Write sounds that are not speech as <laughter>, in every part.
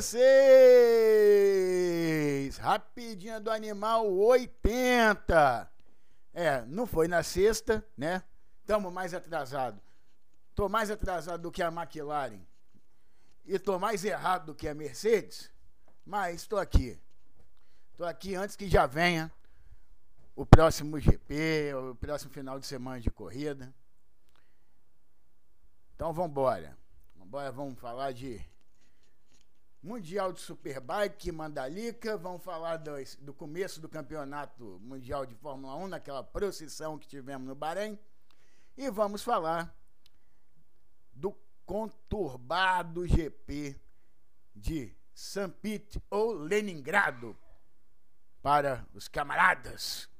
vocês! Rapidinha do Animal 80. É, não foi na sexta, né? Estamos mais atrasados. Tô mais atrasado do que a McLaren. E tô mais errado do que a Mercedes. Mas estou aqui. Estou aqui antes que já venha o próximo GP, o próximo final de semana de corrida. Então vamos embora. Vamos vamos falar de Mundial de Superbike, Mandalika. Vamos falar do, começo do campeonato mundial de Fórmula 1, naquela procissão que tivemos no Bahrein. E vamos falar do conturbado GP de Sampit ou Leningrado para os camaradas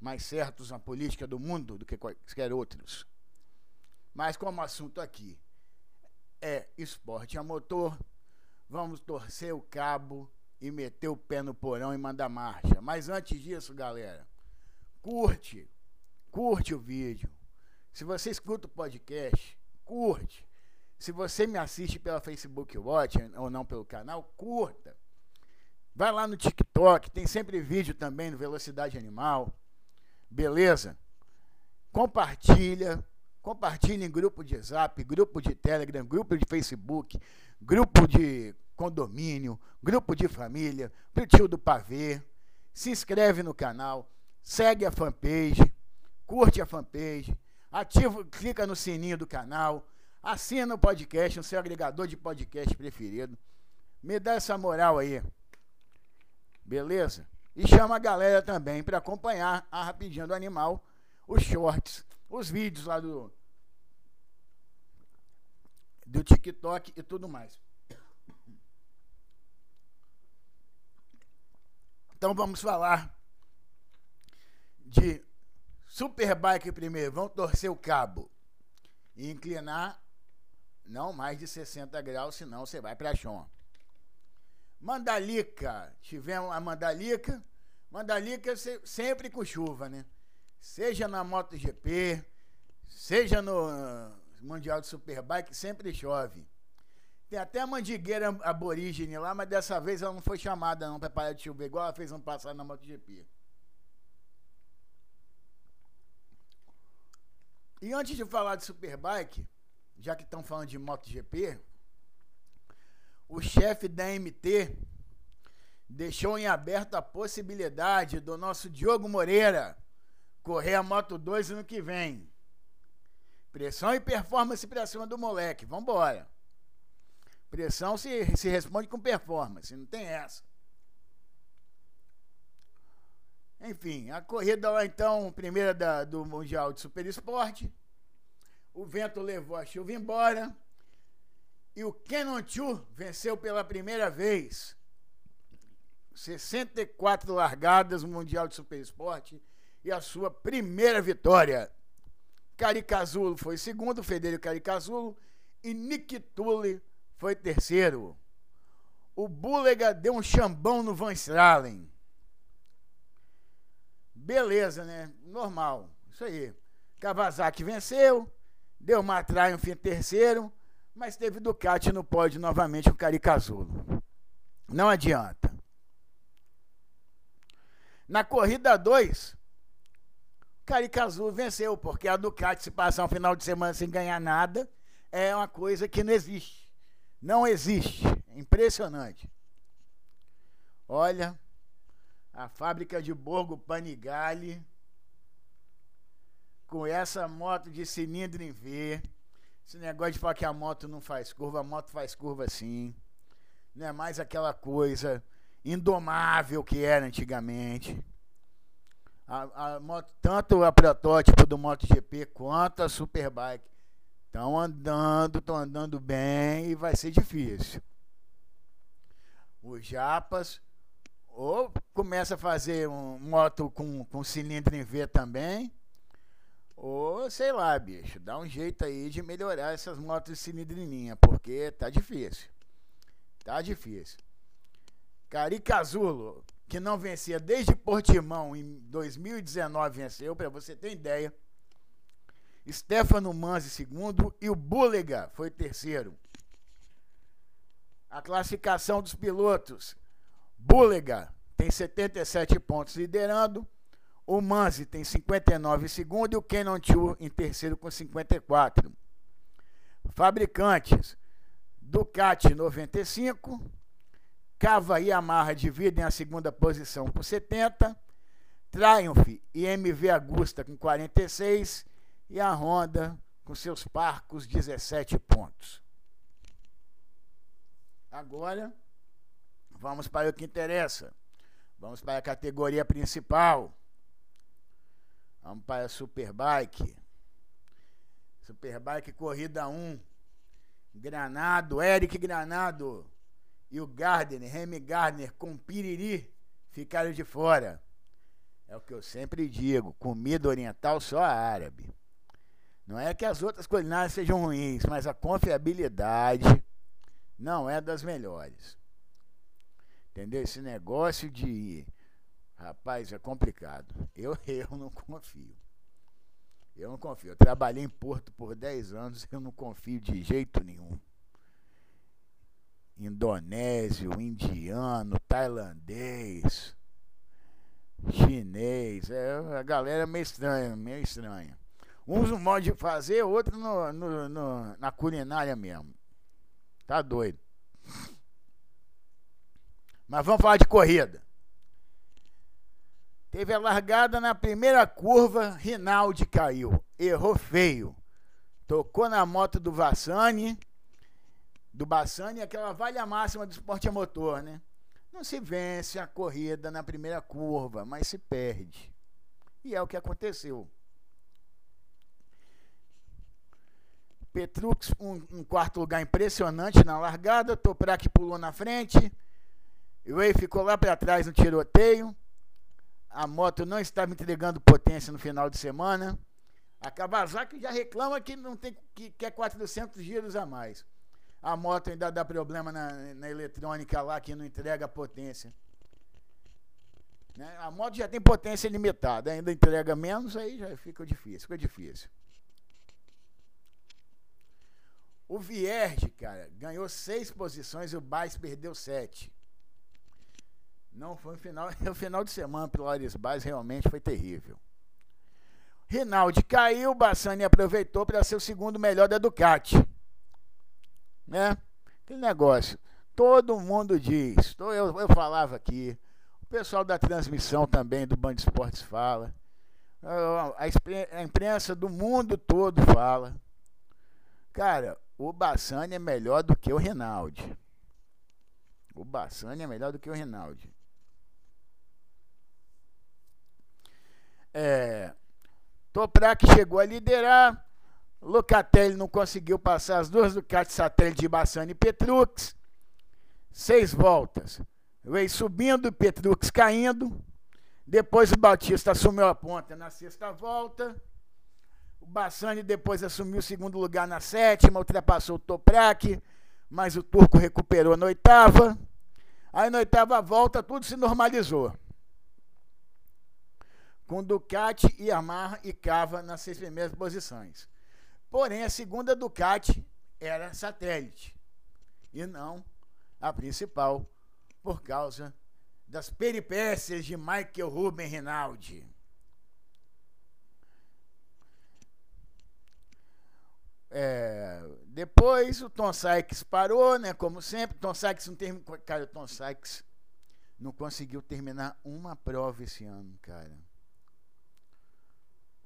mais certos na política do mundo do que quaisquer outros. Mas como assunto aqui é esporte a motor, vamos torcer o cabo e meter o pé no porão e mandar marcha. Mas antes disso, galera, curte, curte o vídeo. Se você escuta o podcast, curte. Se você me assiste pela Facebook Watch ou não pelo canal, curta. Vai lá no TikTok, tem sempre vídeo também no Velocidade Animal. Beleza? Compartilha, compartilha em grupo de Zap, grupo de Telegram, grupo de Facebook, grupo de condomínio, grupo de família, pro tio do pavê. Se inscreve no canal, segue a fanpage, curte a fanpage, ativa, clica no sininho do canal, assina o podcast no seu agregador de podcast preferido. Me dá essa moral aí. Beleza? E chama a galera também para acompanhar a Rapidinha do Animal, os shorts, os vídeos lá do, do TikTok e tudo mais. Então vamos falar de Superbike primeiro. Vamos torcer o cabo e inclinar não mais de 60 graus, senão você vai para chão. Mandalica, tivemos a Mandalica. Mandalica sempre com chuva, né? Seja na MotoGP, seja no Mundial de Superbike, sempre chove. Tem até a mandigueira aborígene lá, mas dessa vez ela não foi chamada não para parar de chover, igual ela fez ano passado na MotoGP. E antes de falar de Superbike, já que estão falando de MotoGP, o chefe da MT deixou em aberto a possibilidade do nosso Diogo Moreira correr a Moto 2 ano que vem. Pressão e performance para cima do moleque. Vambora. Pressão se, se responde com performance, não tem essa. Enfim, a corrida lá então, primeira da, do Mundial de Super Esporte. O vento levou a chuva embora. E o Kenon Chu venceu pela primeira vez. 64 largadas no Mundial de Super Esporte e a sua primeira vitória. Caricazulo foi segundo, Federico Caricazulo e Nick Tully foi terceiro. O Búlega deu um chambão no Van Stralen. Beleza, né? Normal. Isso aí. Kawasaki venceu, deu uma Triumph em terceiro, mas teve Ducati no pódio novamente o Caricazulo. Não adianta. Na corrida 2, Caricazulo venceu, porque a Ducati, se passar um final de semana sem ganhar nada, é uma coisa que não existe. Não existe. Impressionante. Olha, a fábrica de Borgo Panigale, com essa moto de cilindro em V. Esse negócio de falar que a moto não faz curva, a moto faz curva sim. Não é mais aquela coisa indomável que era antigamente. A, a moto, tanto a protótipo do MotoGP quanto a Superbike Estão andando, estão andando bem e vai ser difícil. Os japas ou começa a fazer um moto com, com cilindro em V também, ou sei lá, bicho, dá um jeito aí de melhorar essas motos de cilindro em linha, porque tá difícil. Tá difícil. Caricazulo, que não vencia desde Portimão em 2019 venceu, para você ter ideia. Stefano Manzi segundo e o Búlega foi terceiro. A classificação dos pilotos. Bullega tem 77 pontos liderando. O Manzi tem 59 em segundo e o Canon Chu em terceiro com 54. Fabricantes. Ducati 95. Cava e Yamaha dividem a segunda posição com 70. Triumph e MV Agusta com 46 e a Honda com seus parcos 17 pontos. Agora, vamos para o que interessa. Vamos para a categoria principal. Vamos para a Superbike. Superbike Corrida 1. Granado, Eric Granado e o Gardner, Remy Gardner com Piriri ficaram de fora. É o que eu sempre digo: comida oriental só árabe. Não é que as outras culinárias sejam ruins, mas a confiabilidade não é das melhores. Entendeu? Esse negócio de. Rapaz, é complicado. Eu, <laughs> eu não confio. Eu não confio. Eu trabalhei em Porto por 10 anos, eu não confio de jeito nenhum. Indonésio, indiano, tailandês, chinês. É, a galera é meio estranha, meio estranha. Uns no modo de fazer, outro no, no, no, na culinária mesmo. Tá doido. Mas vamos falar de corrida. Teve a largada na primeira curva, Rinaldi caiu. Errou feio. Tocou na moto do Vassani. Do Bassani, aquela valha máxima do esporte a motor, né? Não se vence a corrida na primeira curva, mas se perde. E é o que aconteceu. Petrux, um, um quarto lugar impressionante na largada. Toprak pulou na frente. Ray ficou lá para trás no tiroteio. A moto não estava entregando potência no final de semana. A Kawasaki já reclama que não tem que quer 400 giros a mais. A moto ainda dá problema na, na eletrônica lá que não entrega potência. Né? A moto já tem potência limitada, ainda entrega menos, aí já fica difícil, fica difícil. O Vierge, cara, ganhou seis posições e o Baez perdeu sete. Não foi o final, o <laughs> final de semana pelo Ares Baez realmente foi terrível. Rinaldi caiu, Bassani aproveitou para ser o segundo melhor da Ducati. Né? Aquele negócio. Todo mundo diz. Eu, eu falava aqui. O pessoal da transmissão também do Band Esportes fala. A, imprensa do mundo todo fala. Cara, o Bassani é melhor do que o Rinaldi. O Bassani é melhor do que o Rinaldi. É, Toprak chegou a liderar. Locatelli não conseguiu passar as duas Ducati satélite de Bassani e Petrux. Seis voltas. Veio subindo, Petrux caindo. Depois o Batista assumiu a ponta na sexta volta. O Bassani depois assumiu o segundo lugar na sétima, ultrapassou o Toprak, mas o turco recuperou na oitava. Aí na oitava volta tudo se normalizou. Com Ducati, Yamaha e Cava nas seis primeiras posições. Porém, a segunda Ducati era satélite e não a principal, por causa das peripécias de Michael Ruben Rinaldi. É, depois o Tom Sykes parou, né? Como sempre, Tom Sykes não terminou. Cara, o Tom Sykes não conseguiu terminar uma prova esse ano, cara.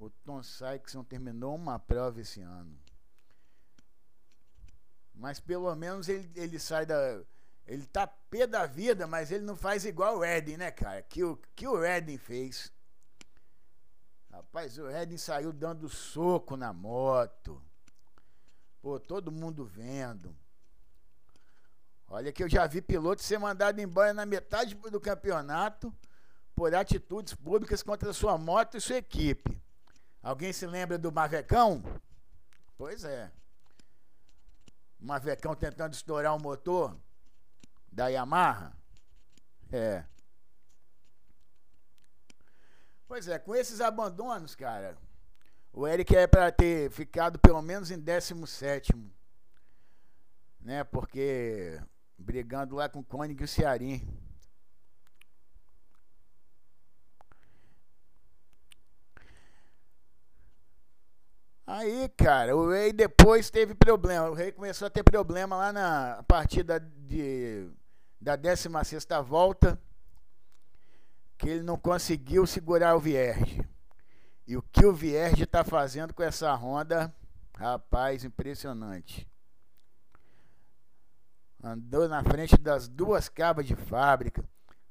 O Tom Sykes não terminou uma prova esse ano. Mas pelo menos ele, ele sai da. Ele tá pé da vida, mas ele não faz igual o Eden, né, cara? Que o que o Eden fez. Rapaz, o Eden saiu dando soco na moto. Pô, todo mundo vendo. Olha que eu já vi piloto ser mandado embora na metade do campeonato por atitudes públicas contra sua moto e sua equipe. Alguém se lembra do Mavecão? Pois é. O Mavecão tentando estourar o motor da Yamaha. É. Pois é, com esses abandonos, cara, o Eric é para ter ficado pelo menos em 17, né? Porque Brigando lá com o Cônigo e o Cearim. Aí, cara, o rei depois teve problema. O rei começou a ter problema lá na partida de, da 16 volta, que ele não conseguiu segurar o Vierge. E o que o Vierge está fazendo com essa Honda, rapaz, impressionante. Andou na frente das duas cabas de fábrica,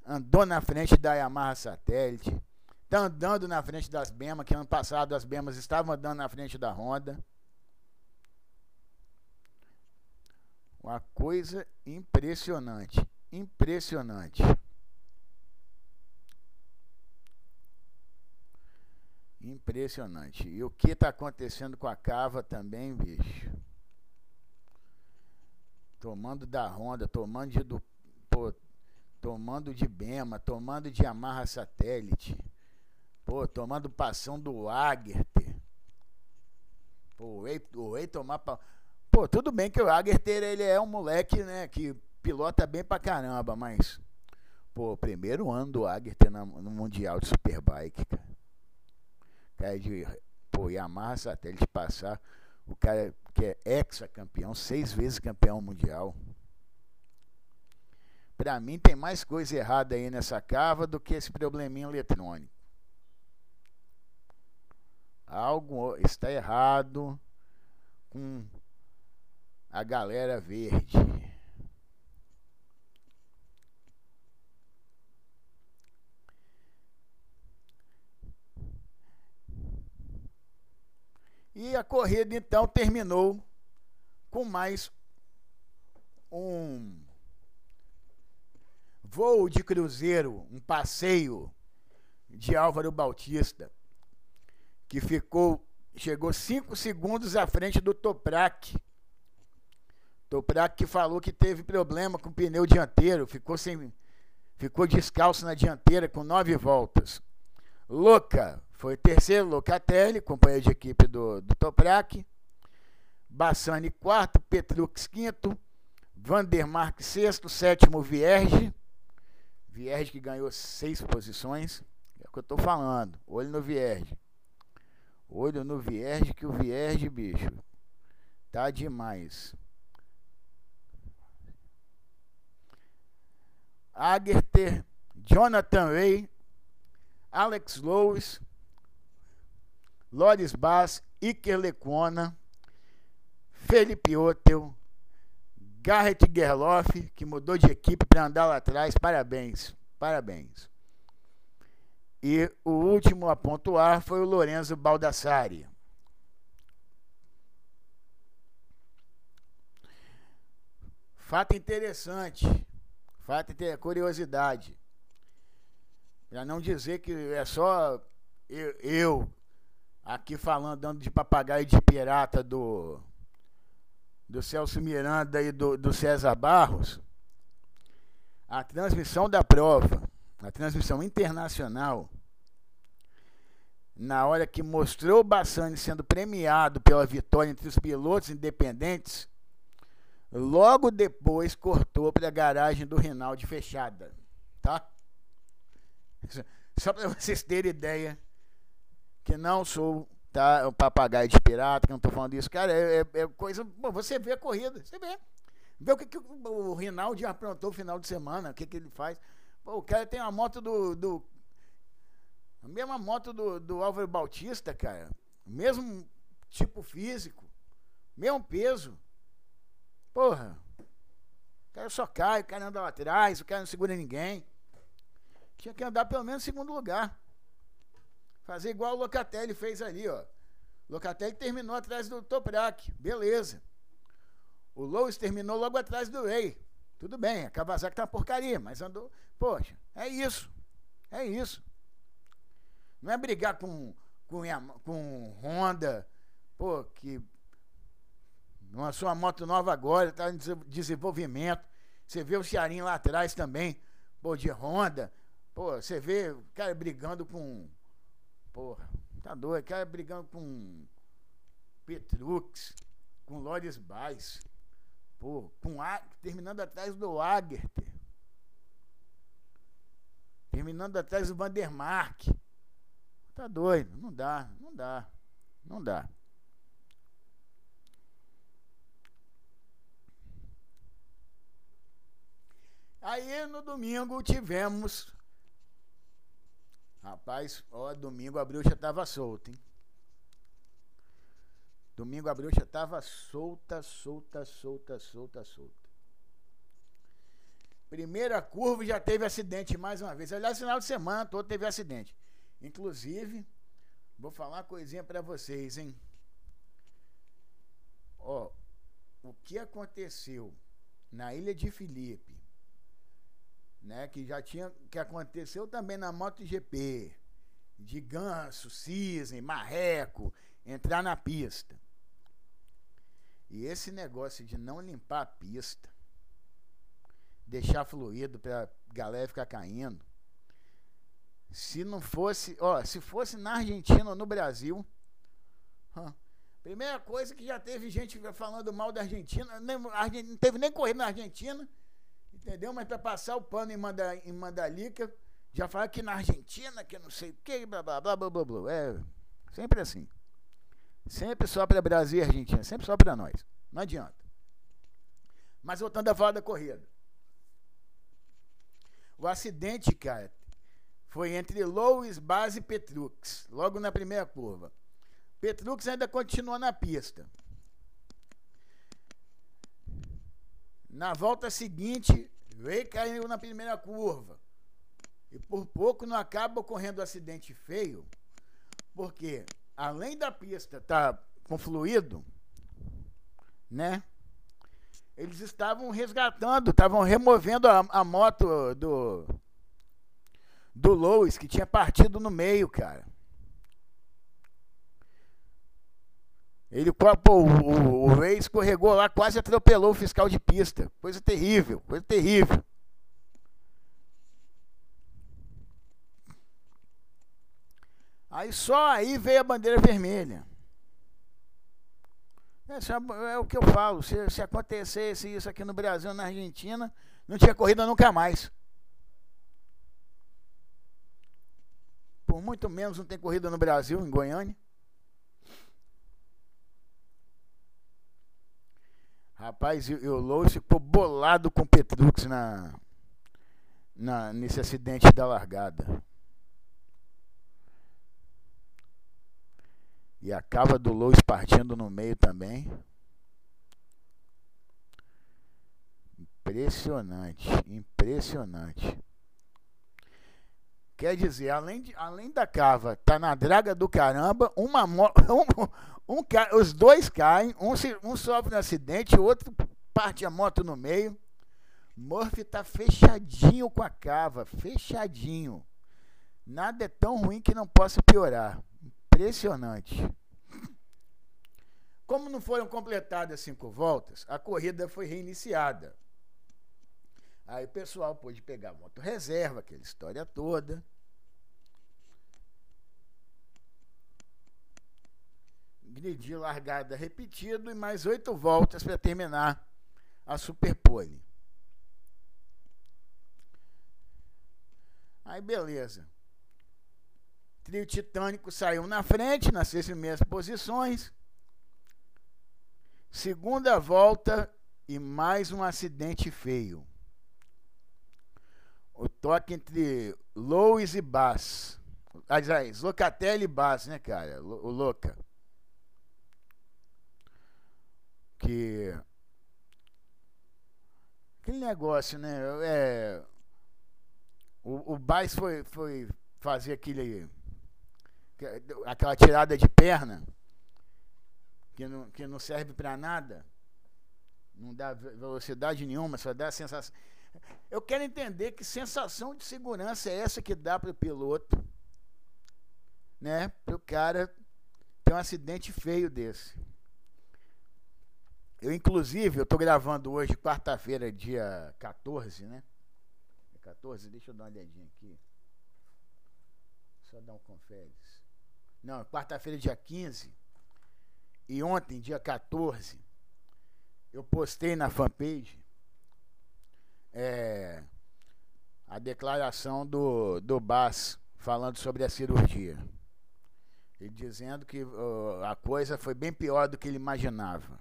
andou na frente da Yamaha Satélite Tá andando na frente das Bemas, que ano passado as Bemas estavam andando na frente da Honda. Uma coisa impressionante. Impressionante. Impressionante. E o que está acontecendo com a Cava também, bicho? Tomando da Honda, tomando de, do, pô, tomando de Bema, tomando de Amarra Satélite. Pô, tomando passão do Agerter. Pô, o Ei tomar. Pa... Pô, tudo bem que o Agerter ele é um moleque, né, que pilota bem pra caramba, mas. Pô, primeiro ano do Agerter no Mundial de Superbike, cara. Cara de. Pô, Yamaha Satélite passar. O cara que é ex-campeão, seis vezes campeão mundial. Pra mim tem mais coisa errada aí nessa cava do que esse probleminha eletrônico. Algo está errado com a galera verde. E a corrida então terminou com mais um voo de cruzeiro, um passeio de Álvaro Bautista que ficou chegou cinco segundos à frente do Toprak. Toprak que falou que teve problema com o pneu dianteiro, ficou sem ficou descalço na dianteira com nove voltas. Louca foi terceiro, Locatelli, companheiro de equipe do, do Toprak. Bassani quarto, Petrux quinto, Vandermark sexto, sétimo Vierge. Vierge que ganhou seis posições. É o que eu estou falando. Olho no Vierge. Olho no Vierge, que o Vierge, bicho, tá demais. Agerter, Jonathan Ray, Alex Lois, Loris Bass, Iker Lecona, Felipe Otel, Garrett Gerloff, que mudou de equipe para andar lá atrás. Parabéns, parabéns. E o último a pontuar foi o Lorenzo Baldassari. Fato interessante, fato de curiosidade. Para não dizer que é só eu, eu, aqui falando, dando de papagaio de pirata do, do Celso Miranda e do, do César Barros, a transmissão da prova na transmissão internacional, na hora que mostrou o Bassani sendo premiado pela vitória entre os pilotos independentes, logo depois cortou para a garagem do Rinaldi fechada, tá? Só para vocês terem ideia que não sou tá, um papagaio de pirata, que não estou falando isso, cara, é, é, é coisa. Bom, você vê a corrida, você vê. Vê o que, que o Rinaldi aprontou no final de semana, o que, que ele faz. Pô, o cara tem uma moto do. do a mesma moto do, do Álvaro Bautista, cara. Mesmo tipo físico. Mesmo peso. Porra. O cara só cai, o cara anda lá atrás, o cara não segura ninguém. Tinha que andar pelo menos em segundo lugar. Fazer igual o Locatelli fez ali, ó. Locatelli terminou atrás do Toprak. Beleza. O Lois terminou logo atrás do Rei. Tudo bem, a Kawasaki tá uma porcaria, mas andou. Poxa, é isso. É isso. Não é brigar com, com, com Honda, pô, que lançou uma moto nova agora, está em desenvolvimento. Você vê o Cearim lá atrás também, pô, de Honda. Pô, você vê o cara brigando com. Porra, tá doido, o cara brigando com Petrux, com Lores Bass. Pô, com a, terminando atrás do Agerter. Terminando atrás do Vandermark. Tá doido, não dá, não dá, não dá. Aí no domingo tivemos. Rapaz, ó, domingo a bruxa tava solta, hein? Domingo a bruxa tava solta, solta, solta, solta, solta. Primeira curva já teve acidente mais uma vez. Aliás, final de semana todo teve acidente. Inclusive, vou falar uma coisinha para vocês, hein? Ó, o que aconteceu na Ilha de Felipe né? Que já tinha, que aconteceu também na MotoGP, de ganso, cisne, marreco, entrar na pista. E esse negócio de não limpar a pista, deixar fluido para galera ficar caindo. Se não fosse, ó, se fosse na Argentina ou no Brasil, primeira coisa que já teve gente falando mal da Argentina, nem, não teve nem corrida na Argentina, Entendeu? Mas para passar o pano em, Manda, em Mandalica, já fala que na Argentina, que não sei o que, blá blá blá blá blá. É sempre assim. Sempre só para Brasil e Argentina, sempre só para nós. Não adianta. Mas voltando a falar da corrida. O acidente, cara, foi entre Louis, Base e Petrux, logo na primeira curva. Petrux ainda continua na pista. Na volta seguinte, veio caiu na primeira curva. E por pouco não acaba ocorrendo um acidente feio, porque além da pista estar tá com fluido, né? Eles estavam resgatando, estavam removendo a, a moto do do Lois que tinha partido no meio, cara. Ele, o, o, o escorregou lá, quase atropelou o fiscal de pista. Coisa terrível, coisa terrível. Aí só aí veio a bandeira vermelha. É, é o que eu falo. Se, se acontecesse isso aqui no Brasil, na Argentina, não tinha corrida nunca mais. Por muito menos não tem corrida no Brasil, em Goiânia. Rapaz, e o Lois ficou bolado com o Petrux na, na, nesse acidente da largada. E a cava do Lois partindo no meio também. Impressionante, impressionante. Quer dizer, além, de, além da cava tá na draga do caramba, uma <laughs> um, um, os dois caem, um, um sofre um acidente, o outro parte a moto no meio. Murphy tá fechadinho com a cava, fechadinho. Nada é tão ruim que não possa piorar. Impressionante. Como não foram completadas cinco voltas, a corrida foi reiniciada. Aí o pessoal pôde pegar moto reserva, aquela história toda. Grid largada repetido e mais oito voltas para terminar a Superpole. Aí beleza. Trio Titânico saiu na frente, nas seis primeiras posições. Segunda volta e mais um acidente feio o toque entre Lois e Bass. Aliás, Locatelli e Bass, né, cara? O Louca. Que. Aquele negócio, né? É, o, o Bass foi, foi fazer aquele. Aquela tirada de perna que não, que não serve para nada, não dá velocidade nenhuma, só dá sensação. Eu quero entender que sensação de segurança é essa que dá para o piloto, né? Para o cara ter um acidente feio desse. Eu, inclusive, eu estou gravando hoje, quarta-feira, dia 14, né? 14, é deixa eu dar uma olhadinha aqui. Só dar um confere. Não, quarta-feira, dia 15. E ontem, dia 14, eu postei na fanpage é, a declaração do, do Bas falando sobre a cirurgia. Ele dizendo que uh, a coisa foi bem pior do que ele imaginava.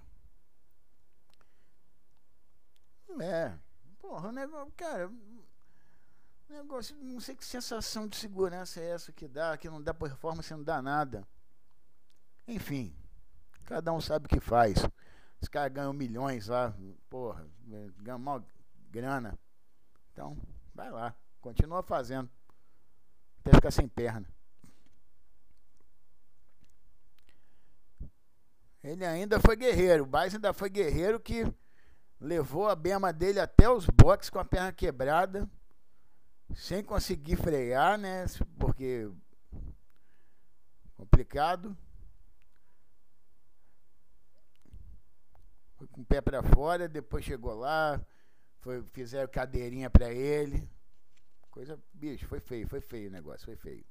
É. Porra, o negócio, cara, negócio, não sei que sensação de segurança é essa que dá, que não dá performance, não dá nada. Enfim, cada um sabe o que faz. Os caras ganham milhões lá, porra, ganham mal grana. Então, vai lá, continua fazendo. Até ficar sem perna. Ele ainda foi guerreiro. O Baez ainda foi guerreiro que levou a bema dele até os boxes com a perna quebrada, sem conseguir frear, né? Porque complicado. Foi com o pé para fora, depois chegou lá, foi, fizeram cadeirinha para ele. Coisa, bicho, foi feio, foi feio o negócio, foi feio.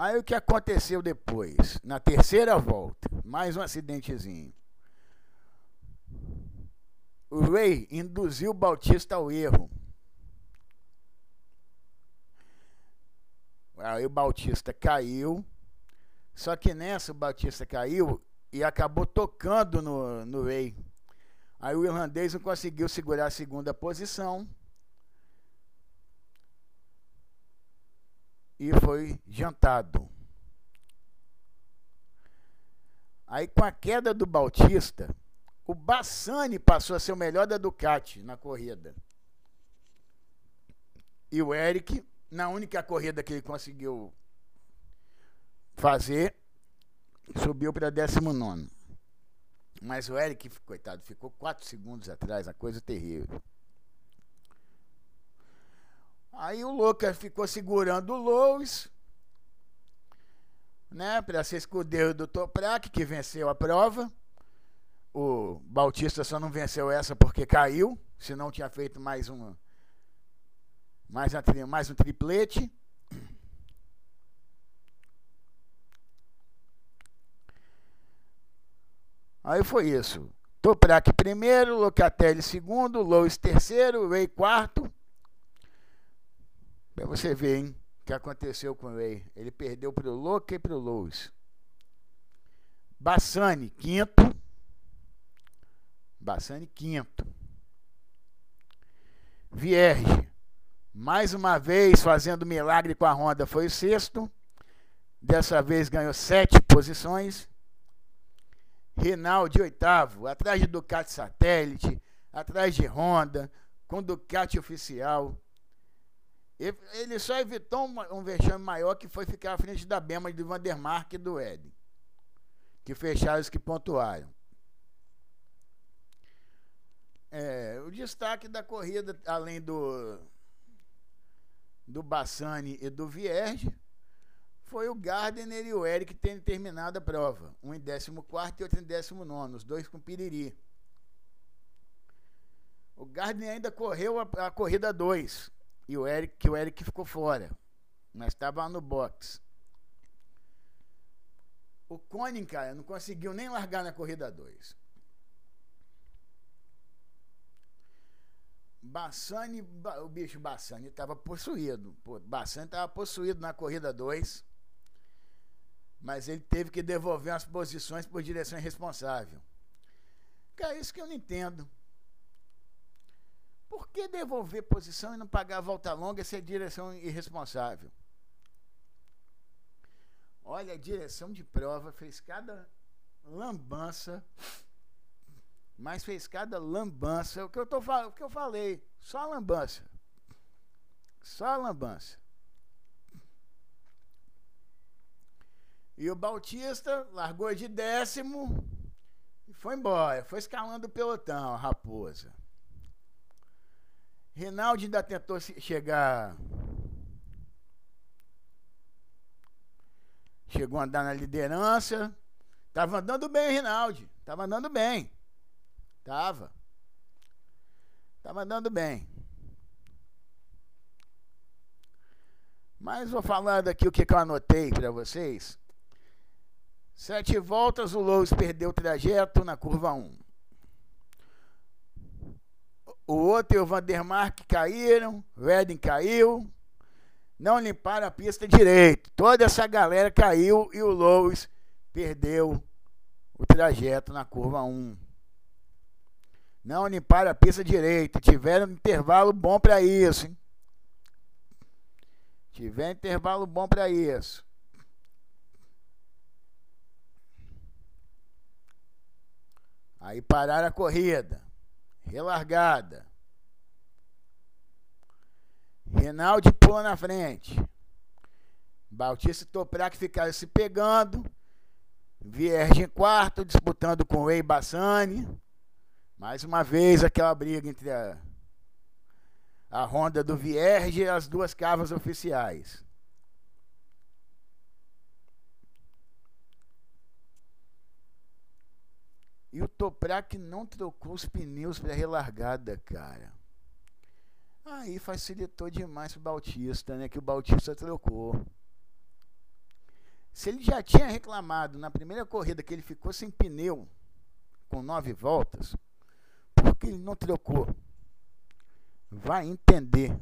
Aí o que aconteceu depois? Na terceira volta, mais um acidentezinho. O Ray induziu o Bautista ao erro. Aí o Bautista caiu. Só que nessa o Bautista caiu e acabou tocando no, no Ray. Aí o irlandês não conseguiu segurar a segunda posição. E foi jantado. Aí com a queda do Bautista, o Bassani passou a ser o melhor da Ducati na corrida. E o Eric, na única corrida que ele conseguiu fazer, subiu para 19. Mas o Eric, coitado, ficou 4 segundos atrás, a coisa terrível. Aí o Lucas ficou segurando o Lois, né, para ser escudeiro do Toprak, que venceu a prova. O Bautista só não venceu essa porque caiu, senão tinha feito mais um mais, mais um triplete. Aí foi isso. Toprak primeiro, Locatelli segundo, Lois terceiro, Ray quarto, Pra você ver, hein? O que aconteceu com o Ray. Ele perdeu pro Louca e pro Lewis. Bassani, quinto. Bassani, quinto. Vierge, mais uma vez fazendo milagre com a Honda, foi o sexto. Dessa vez ganhou sete posições. Rinaldi, oitavo, atrás de Ducati Satélite, atrás de Honda, com Ducati oficial. Ele só evitou um, vexame maior que foi ficar à frente da Bema de Vandermark e do Ed, que fecharam os que pontuaram. É, o destaque da corrida, além do do Bassani e do Vierge, foi o Gardner e o Eric tendo terminado a prova. Um em 14 e outro em 19, os dois com piriri. O Gardner ainda correu a, a corrida 2 e o Eric, que o Eric ficou fora. Mas estava no box. O Conin, cara, não conseguiu nem largar na corrida 2. Bassani, o bicho Bassani estava possuído. Bassani estava possuído na corrida 2. Mas ele teve que devolver as posições por direção irresponsável. Cara, isso que eu não entendo. Por que devolver posição e não pagar a volta longa se é direção irresponsável? Olha, a direção de prova fez cada lambança, mas fez cada lambança. O que eu, tô, o que eu falei, só lambança. Só lambança. E o Bautista largou de décimo e foi embora. Foi escalando o pelotão, a raposa. Rinaldi ainda tentou chegar. Chegou a andar na liderança. Tava andando bem, Rinaldi. Tava andando bem. Tava. Tava andando bem. Mas vou falando aqui o que, que eu anotei para vocês. Sete voltas, o Lowe's perdeu o trajeto na curva 1. O outro e o Vandermark caíram, o caiu, não limparam a pista direito. Toda essa galera caiu e o Lowe's perdeu o trajeto na curva 1. Não limparam a pista direito. Tiveram um intervalo bom para isso, hein? Tiver intervalo bom para isso. Aí pararam a corrida. Relargada. Rinaldi pula na frente. Bautista e Toprak ficaram se pegando. Vierge em quarto, disputando com o Ei Bassani. Mais uma vez aquela briga entre a a Honda do Vierge e as duas cavas oficiais. E o Toprak não trocou os pneus para relargada, cara. Aí facilitou demais pro Bautista, né? Que o Bautista trocou. Se ele já tinha reclamado na primeira corrida que ele ficou sem pneu com nove voltas, por que ele não trocou? Vai entender.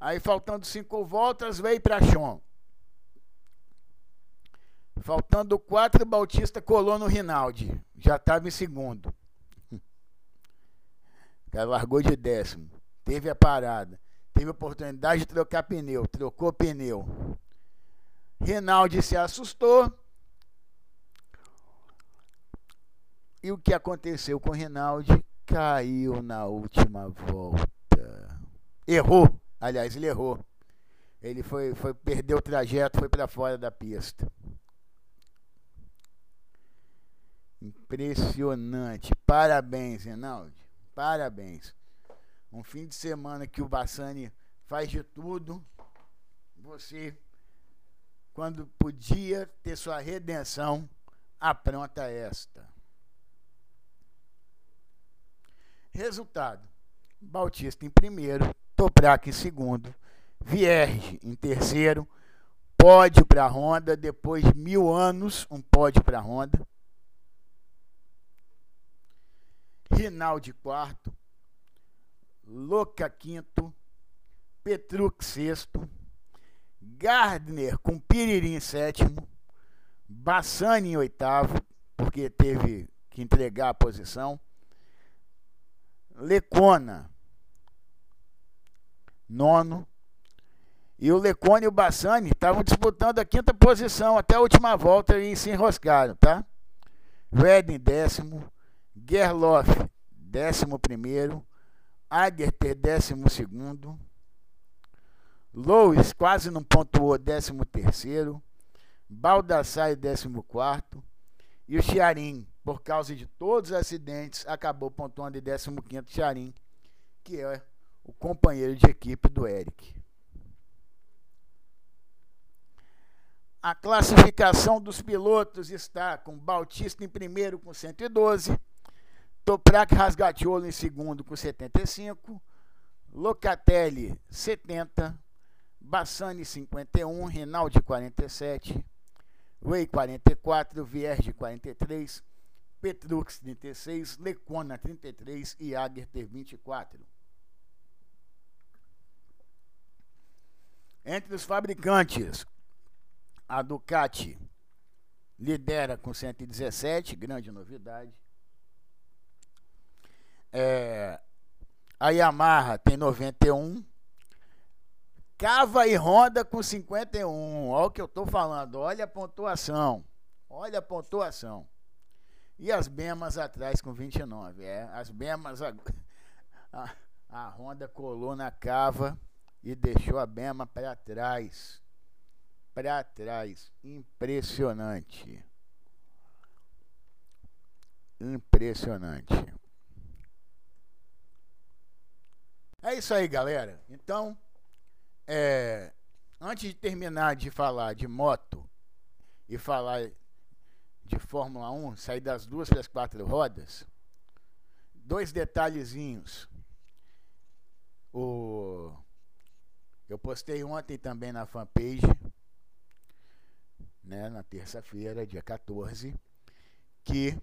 Aí faltando cinco voltas, veio para Chon. Faltando quatro, Bautista colou no Rinaldi. Já estava em segundo. O cara largou de décimo. Teve a parada. Teve a oportunidade de trocar pneu. Trocou pneu. Rinaldi se assustou E o que aconteceu com o Rinaldi? Caiu na última volta. Errou. Aliás, ele errou. Ele foi, foi perdeu o trajeto, foi para fora da pista. Impressionante. Parabéns, Rinaldi. Parabéns. Um fim de semana que o Bassani faz de tudo. Você, quando podia ter sua redenção, apronta esta. Resultado: Bautista em primeiro, Toprak em segundo, Vierge em terceiro, pódio para a Honda, depois de mil anos, um pódio para a Honda. Rinaldi quarto, Loca quinto, Petruk sexto, Gardner com Piriri em sétimo, Bassani em oitavo, porque teve que entregar a posição. Lecona, nono. E o Lecone e o Bassani estavam disputando a quinta posição até a última volta e se enroscaram, tá? Redden, décimo. Gerloff, décimo primeiro. Agerter, décimo segundo. Lois quase não pontuou, décimo terceiro. Baldassai, décimo quarto. E o Chiarim, por causa de todos os acidentes, acabou pontuando em 15º Charim, que é o companheiro de equipe do Eric. A classificação dos pilotos está com Bautista em primeiro com 112, Toprak Rasgatiolo em segundo com 75, Locatelli 70, Bassani 51, Rinaldi 47, Way 44, Vierge 43, Petrux 36, Lecona 33 e Agerter 24. Entre os fabricantes, a Ducati lidera com 117, grande novidade. É, a Yamaha tem 91. Cava e Honda com 51. Olha o que eu estou falando. Olha a pontuação. Olha a pontuação. E as Bemas atrás com 29. É, as Bemas. A, a, a Honda colou na cava e deixou a Bema para trás. Para trás. Impressionante. Impressionante. É isso aí, galera. Então, é, antes de terminar de falar de moto e falar de Fórmula 1, sair das duas para as quatro rodas, dois detalhezinhos. O eu postei ontem também na fanpage, né, na terça-feira, dia 14, que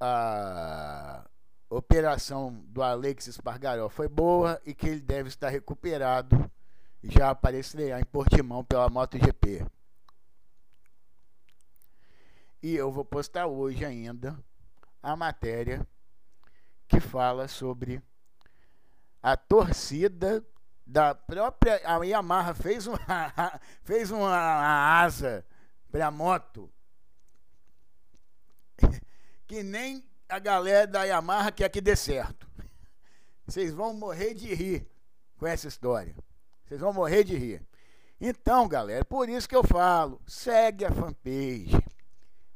a operação do Alex Espargaró foi boa e que ele deve estar recuperado e já aparecerá em Portimão pela MotoGP. E eu vou postar hoje ainda a matéria que fala sobre a torcida da própria a Yamaha fez uma <laughs> fez uma, asa para moto <laughs> que nem a galera da Yamaha quer que dê certo. <laughs> Vocês vão morrer de rir com essa história. Vocês vão morrer de rir. Então, galera, por isso que eu falo, segue a fanpage.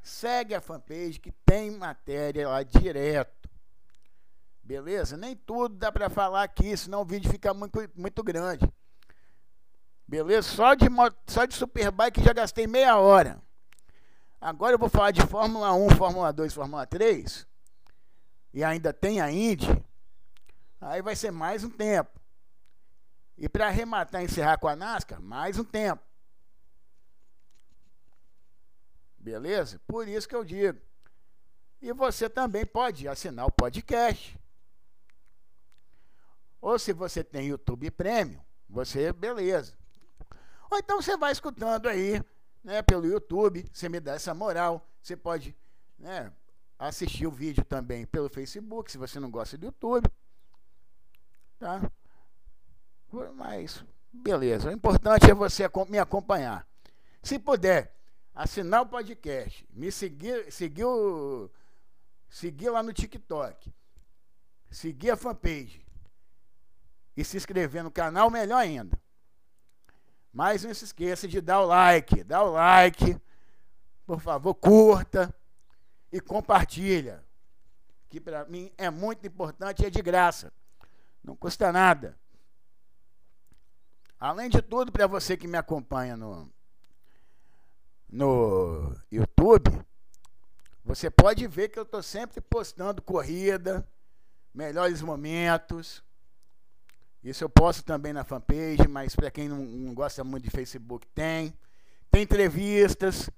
Segue a fanpage que tem matéria lá direto. Beleza? Nem tudo dá para falar aqui, senão o vídeo fica muito, muito grande. Beleza? Só de, só de Superbike já gastei meia hora. Agora eu vou falar de Fórmula 1, Fórmula 2, Fórmula 3. E ainda tem a Indy. Aí vai ser mais um tempo. E para arrematar e encerrar com a NASCAR, mais um tempo. Beleza? Por isso que eu digo. E você também pode assinar o podcast. Ou se você tem YouTube Premium, você, beleza. Ou então você vai escutando aí, né, pelo YouTube, você me dá essa moral. Você pode, né, assistir o vídeo também pelo Facebook, se você não gosta do YouTube. Tá? Mas, beleza. O importante é você me acompanhar. Se puder, assinar o podcast, me seguir, seguir, o, seguir lá no TikTok, seguir a fanpage e se inscrever no canal, melhor ainda. Mas não se esqueça de dar o like, dá o like, por favor, curta e compartilha, que para mim é muito importante e é de graça, não custa nada. Além de tudo, para você que me acompanha no, no YouTube, você pode ver que eu estou sempre postando corrida, melhores momentos, isso eu posto também na fanpage, mas para quem não, não, gosta muito de Facebook, tem. Tem entrevistas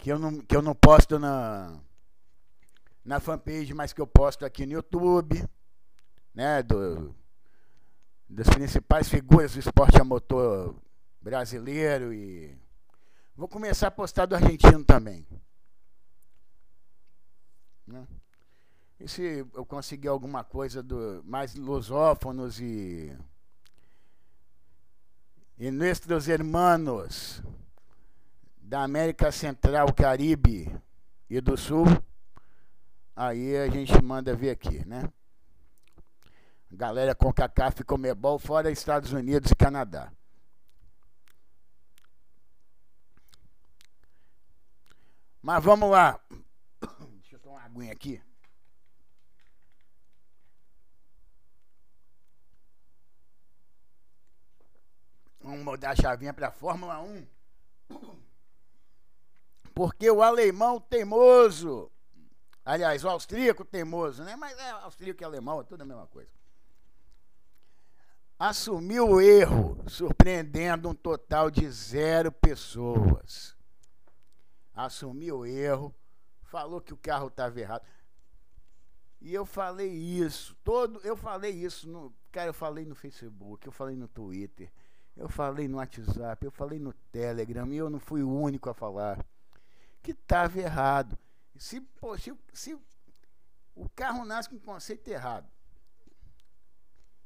que eu não, que eu não posto na, na fanpage, mas que eu posto aqui no YouTube, né? Do, das principais figuras do esporte a motor brasileiro e vou começar a postar do argentino também. Né? E se eu conseguir alguma coisa do mais lusófonos e e nossos hermanos da América Central, Caribe e do Sul, aí a gente manda ver aqui, né? Galera com CACAF e Comebol fora Estados Unidos e Canadá. Mas vamos lá. Deixa eu tomar uma aguinha aqui. Vamos mudar a chavinha para a Fórmula 1. Porque o alemão teimoso, aliás, o austríaco teimoso, né? Mas é austríaco e alemão, é tudo a mesma coisa. Assumiu o erro, surpreendendo um total de zero pessoas. Assumiu o erro, falou que o carro estava errado. E eu falei isso, todo, eu falei isso no, cara, eu falei no Facebook, eu falei no Twitter. Eu falei no WhatsApp, eu falei no Telegram, e eu não fui o único a falar. Que estava errado. Se, se, se o carro nasce com um conceito errado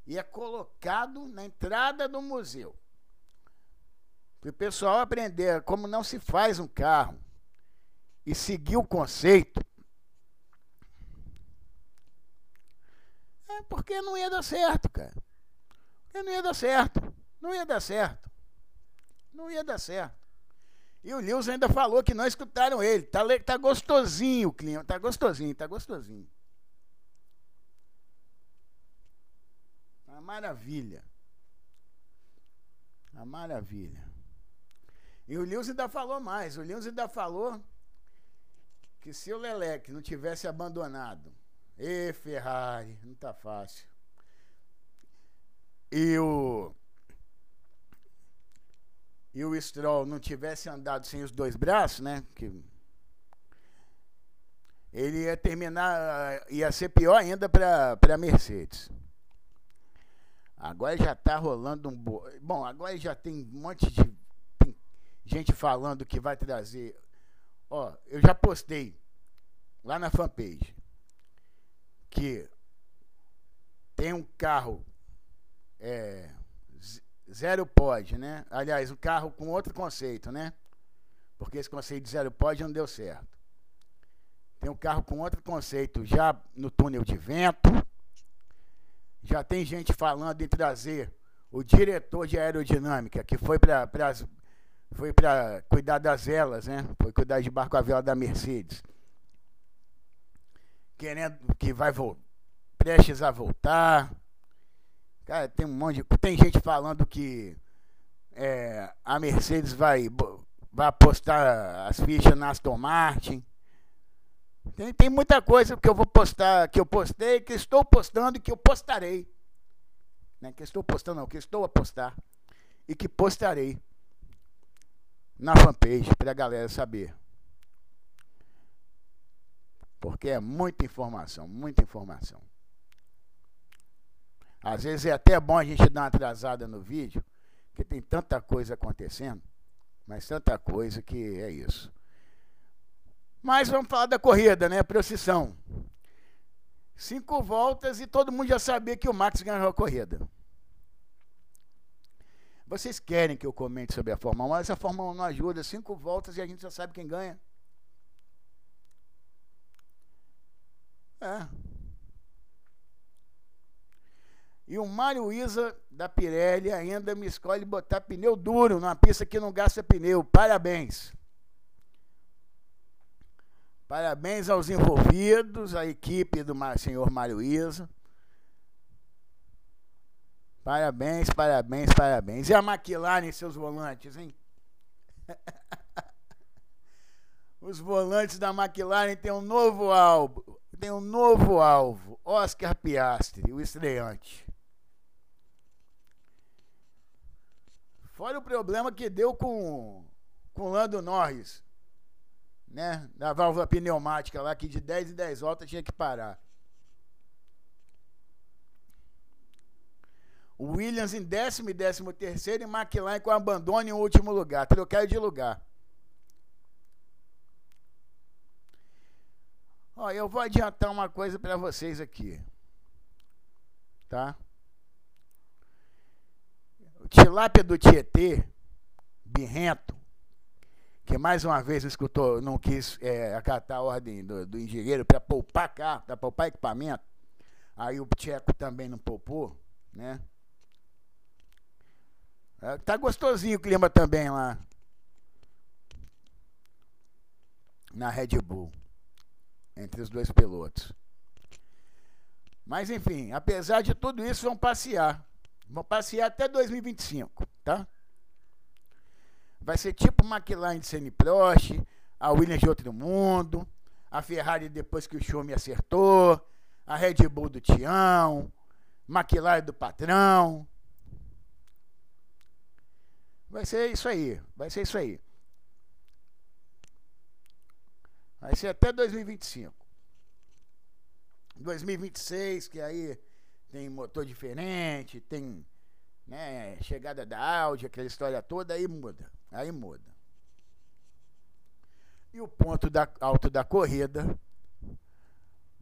e é colocado na entrada do museu, para o pessoal aprender como não se faz um carro e seguir o conceito, é porque não ia dar certo, cara. Porque não ia dar certo. Não ia dar certo. Não ia dar certo. E o Lewis ainda falou que não escutaram ele. Tá, tá gostosinho o clima. Tá gostosinho, tá gostosinho. Uma maravilha. Uma maravilha. E o Lewis ainda falou mais. O Lewis ainda falou que se o Leleque não tivesse abandonado E Ferrari, não tá fácil. E o e o Stroll não tivesse andado sem os dois braços, né? Que ele ia terminar, ia ser pior ainda para a Mercedes. Agora já está rolando um. Bo... Bom, agora já tem um monte de gente falando que vai trazer. Ó, eu já postei lá na fanpage que tem um carro é, zero pod, né? Aliás, um carro com outro conceito, né? Porque esse conceito de zero pod não deu certo. Tem um carro com outro conceito já no túnel de vento. Já tem gente falando em trazer o diretor de aerodinâmica, que foi para foi para cuidar das velas, né? Foi cuidar de barco a vela da Mercedes. Querendo que vai prestes a voltar. Cara, tem um monte de. Tem gente falando que é, a Mercedes vai, vai apostar as fichas na Aston Martin. Tem, tem muita coisa que eu vou postar, que eu postei, que estou postando e que eu postarei. Né? Que estou postando, não, que estou a postar. E que postarei na fanpage para a galera saber. Porque é muita informação, muita informação. Às vezes é até bom a gente dar uma atrasada no vídeo, porque tem tanta coisa acontecendo, mas tanta coisa que é isso. Mas vamos falar da corrida, né? Procissão. Cinco voltas e todo mundo já sabia que o Max ganhou a corrida. Vocês querem que eu comente sobre a Fórmula 1, mas a Fórmula 1 não ajuda. Cinco voltas e a gente já sabe quem ganha. É. E o Mário Isa da Pirelli ainda me escolhe botar pneu duro numa pista que não gasta pneu. Parabéns. Parabéns aos envolvidos, à equipe do senhor Mário Isa. Parabéns, parabéns, parabéns. E a McLaren, seus volantes, hein? <laughs> Os volantes da McLaren têm um novo alvo. Tem um novo alvo. Oscar Piastri, o estreante. Fora o problema que deu com, com o Lando Norris né? Da válvula pneumática lá, que de 10 em 10 voltas tinha que parar. Williams em décimo e décimo terceiro e McLaren com abandono em último lugar. Trocaram de lugar. Ó, eu vou adiantar uma coisa para vocês aqui. Tá? Tilápia do Tietê, birrento, que mais uma vez escutou, não quis é, acatar a ordem do, do engenheiro para poupar carro, para poupar equipamento. Aí o Tcheco também não poupou, né? É, tá gostosinho o clima também lá. Na Red Bull. Entre os dois pilotos. Mas enfim, apesar de tudo isso, vão passear. Vão passear até 2025, tá? Vai ser tipo McLaren de Senna Prost, a Williams de outro mundo, a Ferrari depois que o show me acertou, a Red Bull do Tião, McLaren do patrão. Vai ser isso aí, vai ser isso aí. Vai ser até 2025. 2026, que aí tem motor diferente, tem né, chegada da Audi, aquela história toda, aí muda. Aí muda. E o ponto da, alto da corrida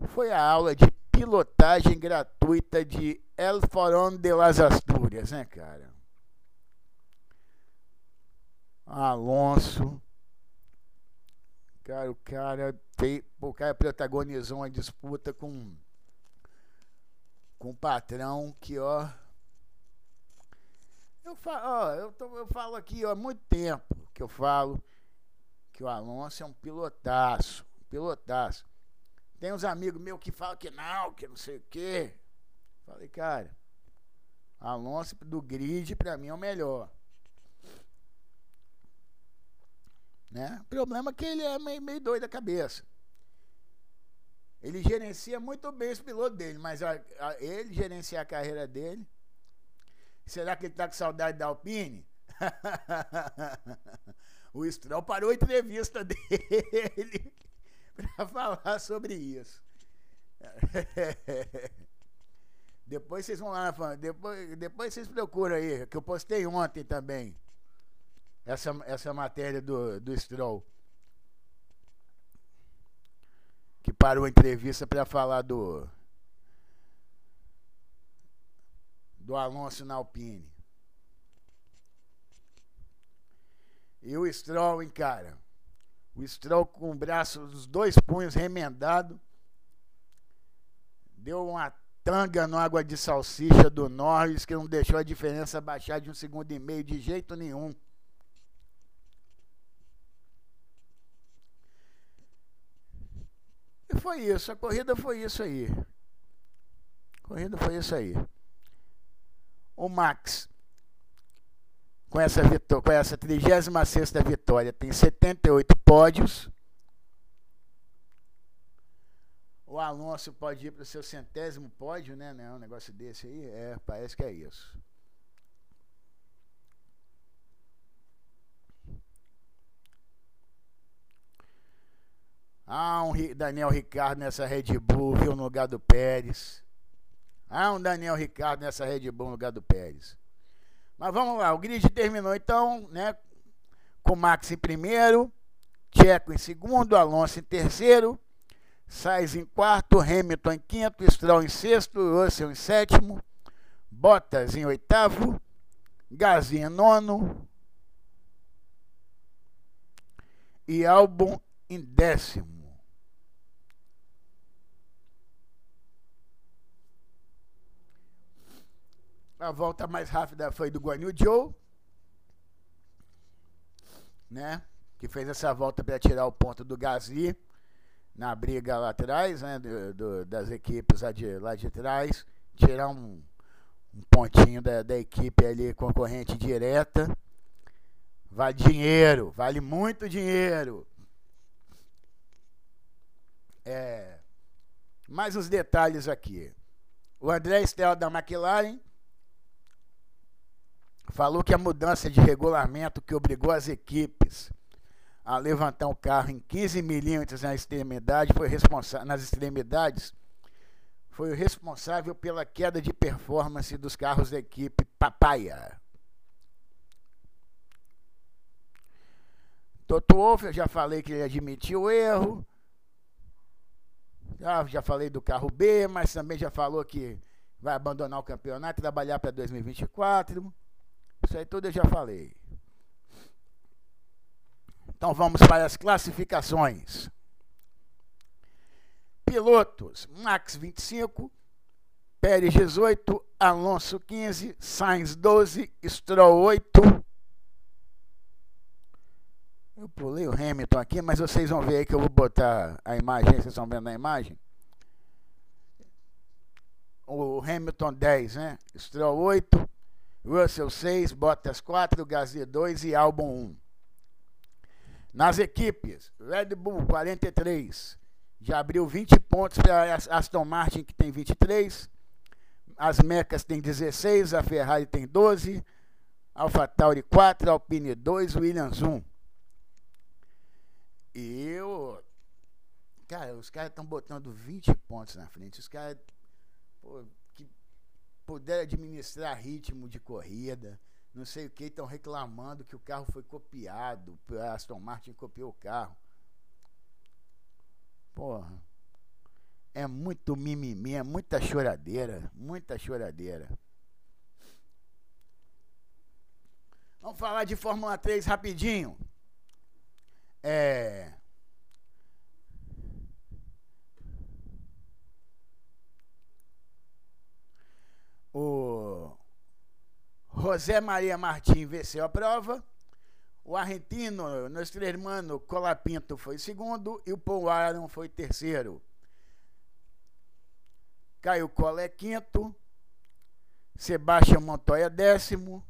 foi a aula de pilotagem gratuita de El Forón de las Asturias, né, cara? Alonso. Cara, o cara, tem, o cara protagonizou uma disputa com com um patrão que, ó, eu falo, ó, eu, tô, eu falo aqui ó, há muito tempo que eu falo que o Alonso é um pilotaço, pilotaço. Tem uns amigos meus que falam que não, que não sei o quê. Falei, cara, Alonso do grid para mim é o melhor. Né? O problema é que ele é meio, meio doido da cabeça. Ele gerencia muito bem os pilotos dele, mas a, a, ele gerenciar a carreira dele. Será que ele tá com saudade da Alpine? <laughs> o Stroll parou a entrevista <laughs> dele para falar sobre isso. <laughs> depois vocês vão lá, depois, depois vocês procuram aí, que eu postei ontem também. Essa, essa matéria do, do Stroll. Parou a entrevista para falar do. Do Alonso na Alpine. E o Stroll, hein, cara? O Stroll com o braço, os dois punhos remendado. Deu uma tanga no água de salsicha do Norris que não deixou a diferença baixar de um segundo e meio de jeito nenhum. E foi isso, a corrida foi isso aí. A corrida foi isso aí. O Max com essa, vitória, com essa 36 vitória, tem 78 pódios. O Alonso pode ir para o seu centésimo pódio, né? Não, um negócio desse aí? É, parece que é isso. Ah, um Daniel Ricardo nessa Red Bull, viu, no lugar do Pérez. Ah, um Daniel Ricardo nessa Red Bull no lugar do Pérez. Mas vamos lá, o grid terminou então, né? Com Max em primeiro, Tcheco em segundo, Alonso em terceiro, Sainz em quarto, Hamilton em quinto, Stroll em sexto, Russell em sétimo, Bottas em oitavo, Gasly em nono e Albon em décimo. A volta mais rápida foi do Guanyu Joe, né? Que fez essa volta para tirar o ponto do Gasly na briga lá atrás, né? Do, do, das equipes lá de, lá de trás. Tirar um, um pontinho da, da equipe ali concorrente direta. Vale dinheiro, vale muito dinheiro. É, mais uns detalhes aqui. O André Stella da McLaren falou que a mudança de regulamento que obrigou as equipes a levantar o carro em 15 milímetros na extremidade foi responsável nas extremidades foi o responsável pela queda de performance dos carros da equipe Papaya. Toto Wolff, eu já falei que ele admitiu o erro. Já, já falei do carro B, mas também já falou que vai abandonar o campeonato e trabalhar para 2024. Isso aí tudo eu já falei. Então vamos para as classificações. Pilotos: Max 25, Pérez 18, Alonso 15, Sainz 12, Stroll 8. Eu pulei o Hamilton aqui, mas vocês vão ver aí que eu vou botar a imagem, vocês estão vendo a imagem? O Hamilton 10, né? Stroll 8, Russell 6, Bottas 4, Gasly 2 e Albon 1. Nas equipes, Red Bull 43, já abriu 20 pontos para Aston Martin, que tem 23. As Mecas tem 16, a Ferrari tem 12, AlphaTauri 4, Alpine 2, Williams 1. E eu. Cara, os caras estão botando 20 pontos na frente. Os caras puder administrar ritmo de corrida, não sei o que, estão reclamando que o carro foi copiado, a Aston Martin copiou o carro. Porra. É muito mimimi, é muita choradeira, muita choradeira. Vamos falar de Fórmula 3 rapidinho. É, O José Maria Martins venceu a prova. O argentino, nosso irmão Colapinto foi segundo e o Paul Aaron foi terceiro. Caio Cola é quinto. Sebastião Montoya décimo.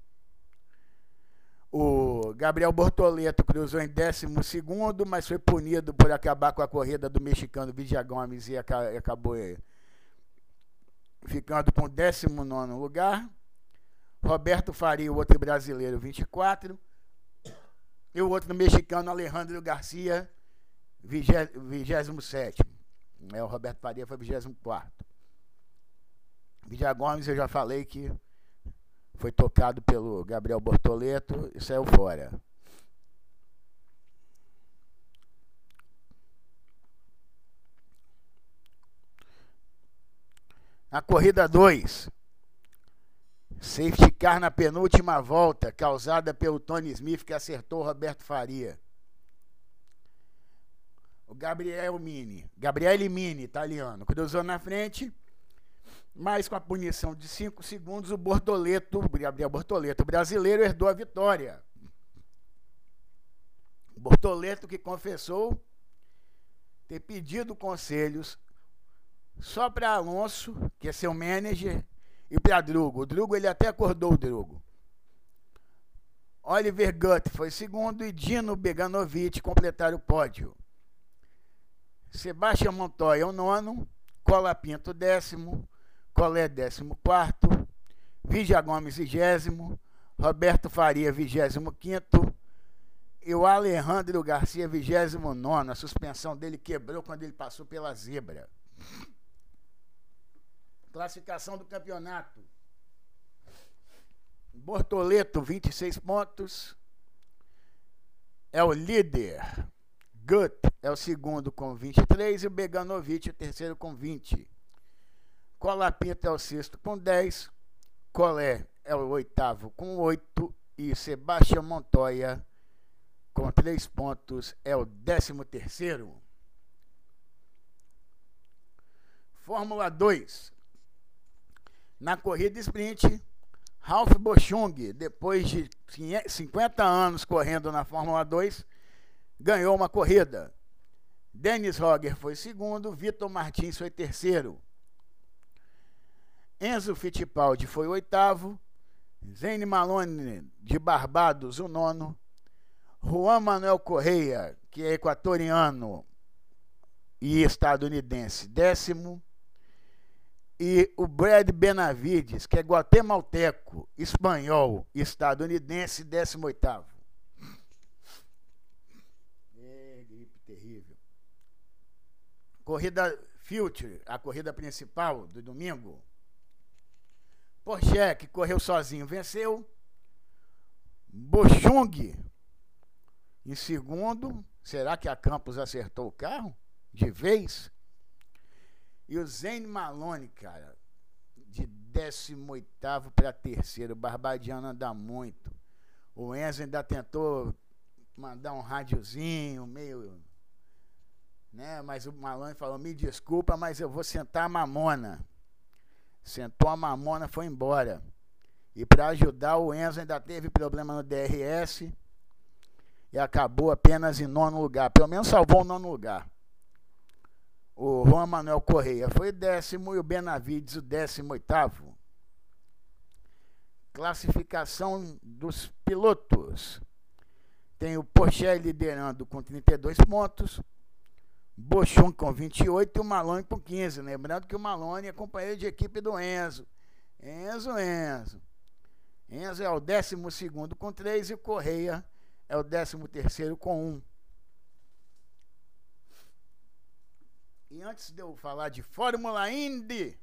O Gabriel Bortoleto cruzou em 12, mas foi punido por acabar com a corrida do mexicano Vidia Gomes e acabou eh, ficando com 19 lugar. Roberto Faria, o outro brasileiro, 24. E o outro mexicano, Alejandro Garcia, 27. É, o Roberto Faria foi 24. Vidia Gomes, eu já falei que foi tocado pelo Gabriel Bortoleto e saiu fora. Na corrida 2, safety car na penúltima volta, causada pelo Tony Smith que acertou o Roberto Faria. O Gabriel Mini, Gabriele Mini, italiano, cruzou na frente mas com a punição de 5 segundos, o Bortoleto, Gabriel Bortoleto, brasileiro, herdou a vitória. Bortoleto que confessou ter pedido conselhos só para Alonso, que é seu manager, e para Drugo. O Drugo, ele até acordou o Drugo. Oliver Gutt foi segundo e Dino Beganovic completaram o pódio. Sebastião Montoya, o nono. Cola Pinto, décimo. Colé, 14. Vigia Gomes, 20. Roberto Faria, 25. E o Alejandro Garcia, 29. A suspensão dele quebrou quando ele passou pela zebra. Classificação do campeonato. Bortoleto, 26 pontos. É o líder. Gut é o segundo com 23 e o Beganovic o terceiro com 20. Colapinto é o sexto com 10. Colé é o oitavo com 8. E Sebastião Montoya, com 3 pontos, é o décimo terceiro. Fórmula 2. Na corrida sprint, Ralph Bochung, depois de 50 anos correndo na Fórmula 2, ganhou uma corrida. Dennis Roger foi segundo, Vitor Martins foi terceiro. Enzo Fittipaldi foi oitavo. Zane Malone de Barbados, o nono. Juan Manuel Correia, que é equatoriano e estadunidense, décimo. E o Brad Benavides, que é guatemalteco, espanhol estadunidense, décimo oitavo. É, gripe terrível. Corrida Future, a corrida principal do domingo. Porsche, que correu sozinho, venceu. Bochung em segundo. Será que a Campos acertou o carro? De vez? E o Zane Malone, cara, de 18 para terceiro. O Barbadiano anda muito. O Enzo ainda tentou mandar um rádiozinho, meio. Né? Mas o Malone falou: me desculpa, mas eu vou sentar a mamona. Sentou a mamona, foi embora. E para ajudar, o Enzo ainda teve problema no DRS e acabou apenas em nono lugar. Pelo menos salvou o nono lugar. O Juan Manuel Correia foi décimo e o Benavides o décimo oitavo. Classificação dos pilotos. Tem o Porsche liderando com 32 pontos. Bochum com 28 e o Malone com 15. Lembrando que o Malone é companheiro de equipe do Enzo. Enzo, Enzo. Enzo é o 12 com 3 e o Correia é o 13 com 1. E antes de eu falar de Fórmula Indy,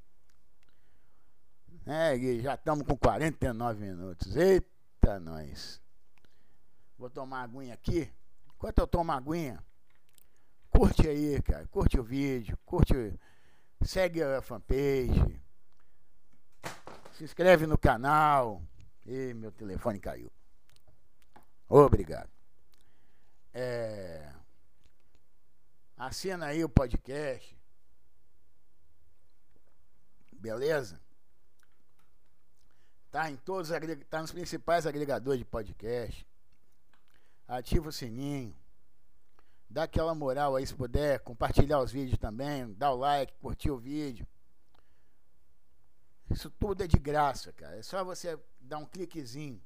é, já estamos com 49 minutos. Eita, nós. Vou tomar aguinha aqui. Enquanto eu tomo aguinha, Curte aí, cara. Curte o vídeo, curte, segue a fanpage. Se inscreve no canal. E meu telefone caiu. Obrigado. É, assina aí o podcast. Beleza? Tá em todos, tá nos principais agregadores de podcast. Ativa o sininho. Dá aquela moral aí se puder, compartilhar os vídeos também, dá o like, curtir o vídeo. Isso tudo é de graça, cara. É só você dar um cliquezinho.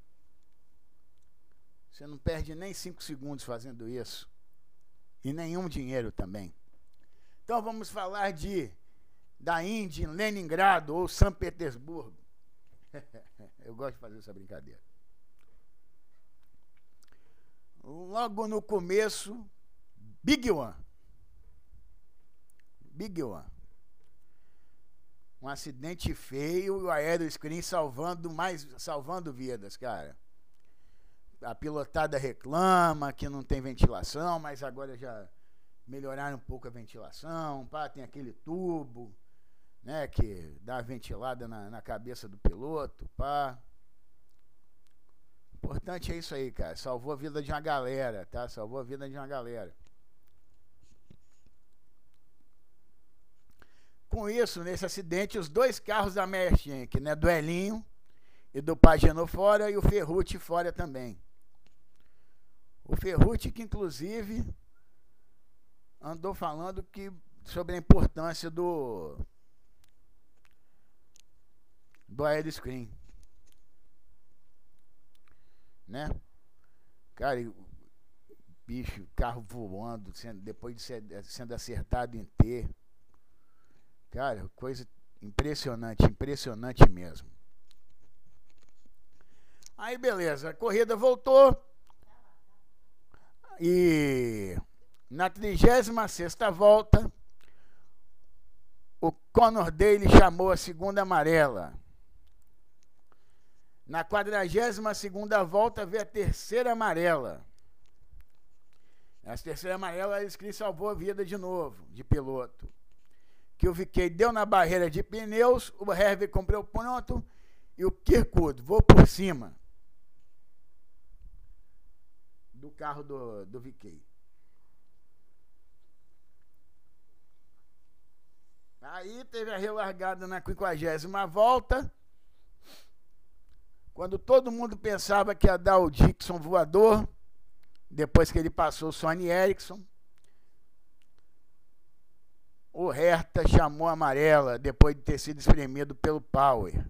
Você não perde nem cinco segundos fazendo isso. E nenhum dinheiro também. Então vamos falar de da Índia Leningrado ou São Petersburgo. <laughs> Eu gosto de fazer essa brincadeira. Logo no começo, Big One. Big One. Um acidente feio e o aeroscreen salvando mais salvando vidas, cara. A pilotada reclama que não tem ventilação, mas agora já melhoraram um pouco a ventilação, pá, tem aquele tubo, né, que dá ventilada na, na cabeça do piloto, pá. Importante é isso aí, cara. Salvou a vida de uma galera, tá? Salvou a vida de uma galera. Com isso, nesse acidente, os dois carros da Merchink, né, do Elinho e do Pagano fora e o Ferruti fora também. O Ferruti que inclusive andou falando que sobre a importância do do aeroscreen. Né? Cara, bicho, carro voando, sendo, depois de ser, sendo acertado em T. Cara, coisa impressionante, impressionante mesmo. Aí beleza, a corrida voltou. E na 36 volta, o Conor Daly chamou a segunda amarela. Na 42 volta veio a terceira amarela. Essa terceira amarela, eles que salvou a vida de novo, de piloto. Que o Viquei deu na barreira de pneus, o Hervey comprou pronto e o Kirkwood voou por cima do carro do, do Viquei. Aí teve a relargada na 50 volta. Quando todo mundo pensava que ia dar o Dixon voador, depois que ele passou o Sony Ericsson, o Herta chamou a amarela depois de ter sido espremido pelo Power.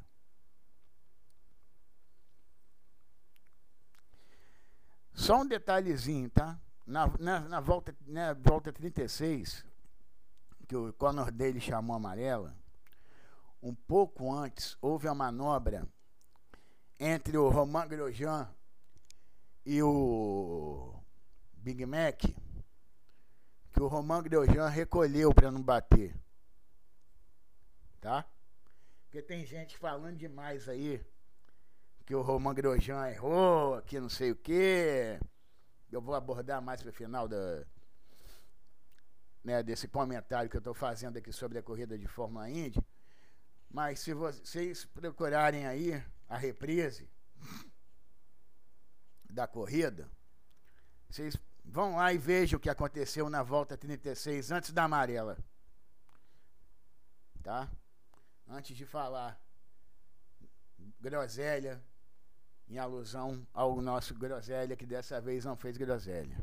Só um detalhezinho, tá? Na, na, na volta, na volta 36, que o Conor dele chamou amarela, um pouco antes houve a manobra entre o Romain Grosjean e o Big Mac, que o Romain Grosjean recolheu para não bater. Tá? Porque tem gente falando demais aí que o Romain Grosjean errou, que não sei o quê. Eu vou abordar mais para o final da, né, desse comentário que eu estou fazendo aqui sobre a corrida de Fórmula Indy. Mas se vocês procurarem aí a reprise da corrida, vocês vão lá e vejam o que aconteceu na volta 36 antes da amarela. Tá? Antes de falar groselha, em alusão ao nosso groselha, que dessa vez não fez groselha.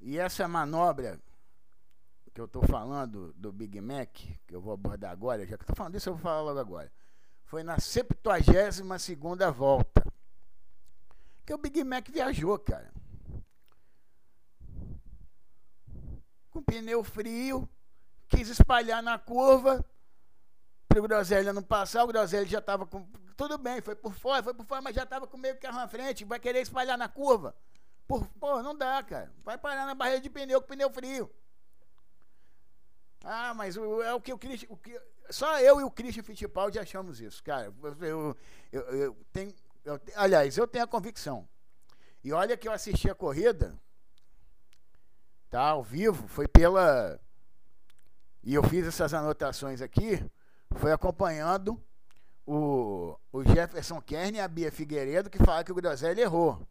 E essa manobra que eu estou falando do Big Mac, que eu vou abordar agora, já que estou falando disso, eu vou falar logo agora. Foi na 72 volta. Que o Big Mac viajou, cara. Com pneu frio, quis espalhar na curva, para o Groselha não passar, o Groselha já estava com. Tudo bem, foi por fora, foi por fora, mas já estava com meio carro na frente, vai querer espalhar na curva. Por, pô, não dá, cara. Vai parar na barreira de pneu com pneu frio. Ah, mas o, é o que o Christian. O que, só eu e o Christian Fittipaldi achamos isso, cara. Eu, eu, eu tenho. Eu, aliás, eu tenho a convicção. E olha que eu assisti a corrida, tá? Ao vivo, foi pela. E eu fiz essas anotações aqui, foi acompanhando o, o Jefferson Kern e a Bia Figueiredo, que falaram que o Groselli errou.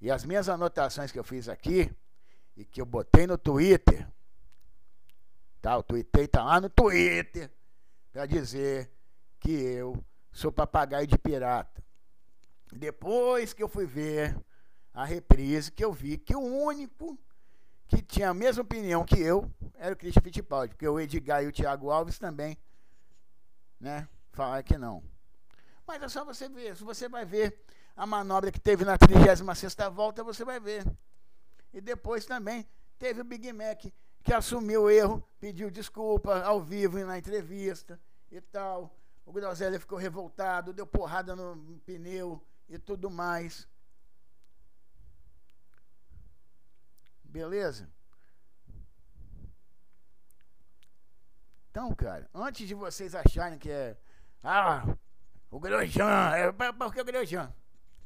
E as minhas anotações que eu fiz aqui, e que eu botei no Twitter, tá? O Twitter tá lá no Twitter, para dizer que eu sou papagaio de pirata. Depois que eu fui ver a reprise, que eu vi que o único que tinha a mesma opinião que eu era o Christian Fittipaldi, porque o Edgar e o Thiago Alves também, né, falaram que não. Mas é só você ver, se você vai ver a manobra que teve na 36ª volta, você vai ver. E depois também teve o Big Mac, que assumiu o erro, pediu desculpa ao vivo na entrevista e tal. O Groselha ficou revoltado, deu porrada no pneu e tudo mais. Beleza? Então, cara, antes de vocês acharem que é. Ah, o Grosjean, é, por que o Grosjean?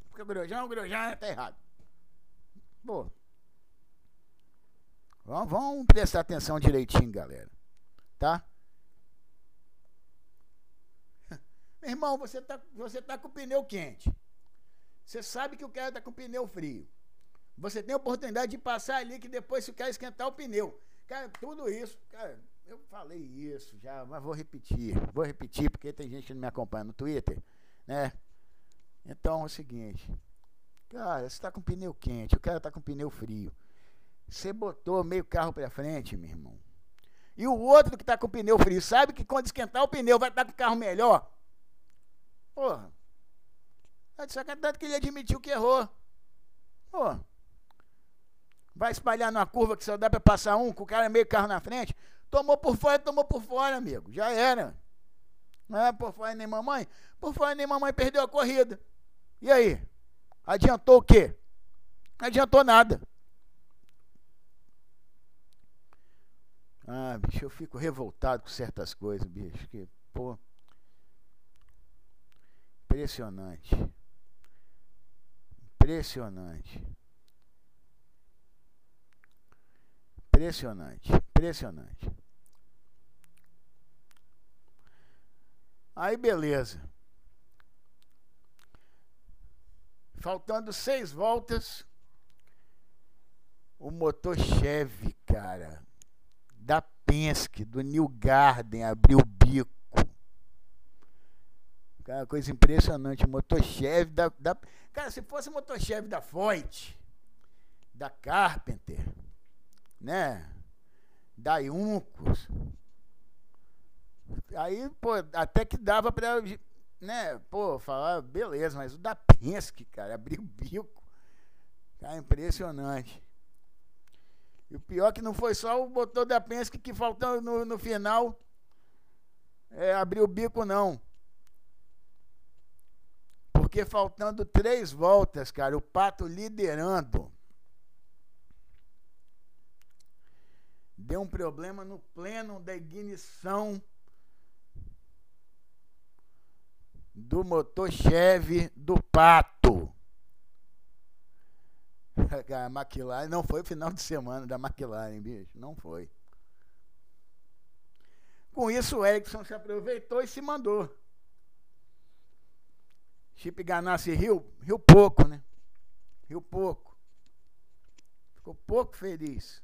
Porque o Grosjean, o Grosjean tá errado. Pô. Vamos, vamos prestar atenção direitinho, galera. Tá? <laughs> Meu irmão, você tá, você tá com o pneu quente. Você sabe que o cara tá com o pneu frio. Você tem a oportunidade de passar ali que depois se quer esquentar o pneu. Cara, tudo isso, cara, eu falei isso já, mas vou repetir. Vou repetir porque tem gente que não me acompanha no Twitter, né? Então é o seguinte, cara, você tá com pneu quente, o cara tá com pneu frio. Você botou meio carro para frente, meu irmão. E o outro que tá com pneu frio, sabe que quando esquentar o pneu vai estar tá com o carro melhor? Porra. Tá de sacanagem que ele admitiu que errou. Porra. Vai espalhar numa curva que só dá para passar um, com o cara meio carro na frente. Tomou por fora, tomou por fora, amigo. Já era. Não é por fora nem mamãe? Por fora nem mamãe perdeu a corrida. E aí? Adiantou o quê? Não adiantou nada. Ah, bicho, eu fico revoltado com certas coisas, bicho. Que, pô. Impressionante. Impressionante. Impressionante, impressionante. Aí beleza. Faltando seis voltas, o motor Chevy, cara, da Penske, do New Garden, abriu o bico. Cara, coisa impressionante. O motor Chevy da, da. Cara, se fosse o motor Chevy da Foyt, da Carpenter, né? Da Uncos. Aí, pô, até que dava pra, né, pô, falar, beleza, mas o da Penske, cara, abriu o bico. Cara, impressionante. E o pior que não foi só o motor da Penske que faltou no, no final é, abriu o bico, não. Porque faltando três voltas, cara, o Pato liderando. Deu um problema no pleno da ignição do motor Chevy do Pato. <laughs> A McLaren não foi o final de semana da McLaren, bicho, não foi. Com isso, o Ericsson se aproveitou e se mandou. Chip Ganassi riu, riu pouco, né? Riu pouco. Ficou pouco feliz.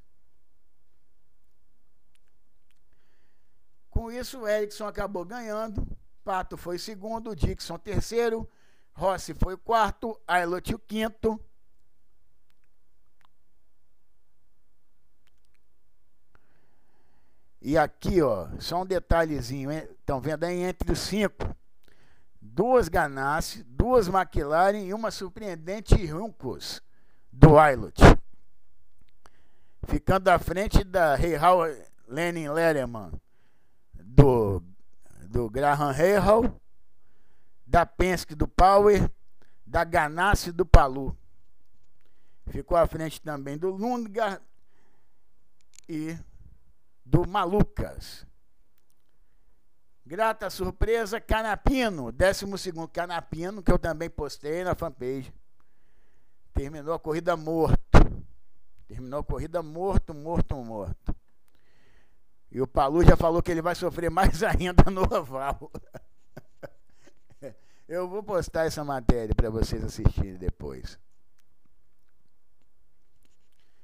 Com isso, Erickson acabou ganhando. Pato foi segundo, Dixon terceiro, Rossi foi quarto, Ailot o quinto. E aqui, ó, só um detalhezinho, estão vendo aí entre os cinco, duas Ganassi, duas McLaren e uma surpreendente Juncos do Ailot. Ficando à frente da Reihal Lenin Lerman do, do Graham Hale, da Penske do Power, da Ganassi do Palu. Ficou à frente também do Lundgar e do Malucas. Grata surpresa, Canapino, 12 Canapino, que eu também postei na fanpage. Terminou a corrida morto. Terminou a corrida morto, morto, morto. E o Palu já falou que ele vai sofrer mais <laughs> ainda no oval. <laughs> Eu vou postar essa matéria para vocês assistirem depois.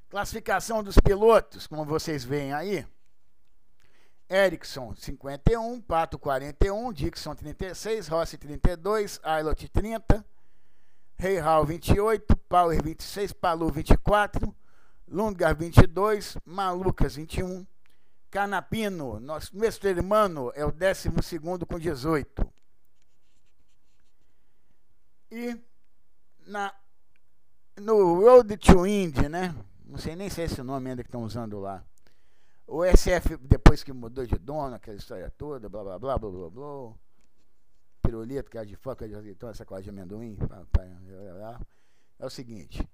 Classificação dos pilotos, como vocês veem aí. Ericsson 51, Pato 41, Dixon 36, Rossi 32, Ailot 30, Hall 28, Power 26, Palu 24, Lungar 22, Malucas 21, Canapino, nosso, nosso irmão é o 12 com 18. E na, no Road to Indy, né? Não sei nem se é esse nome ainda que estão usando lá. O SF, depois que mudou de dono, aquela história toda, blá blá blá blá blá blá. Pirulito, é de foca, de azeitona, sacola de amendoim. É o seguinte.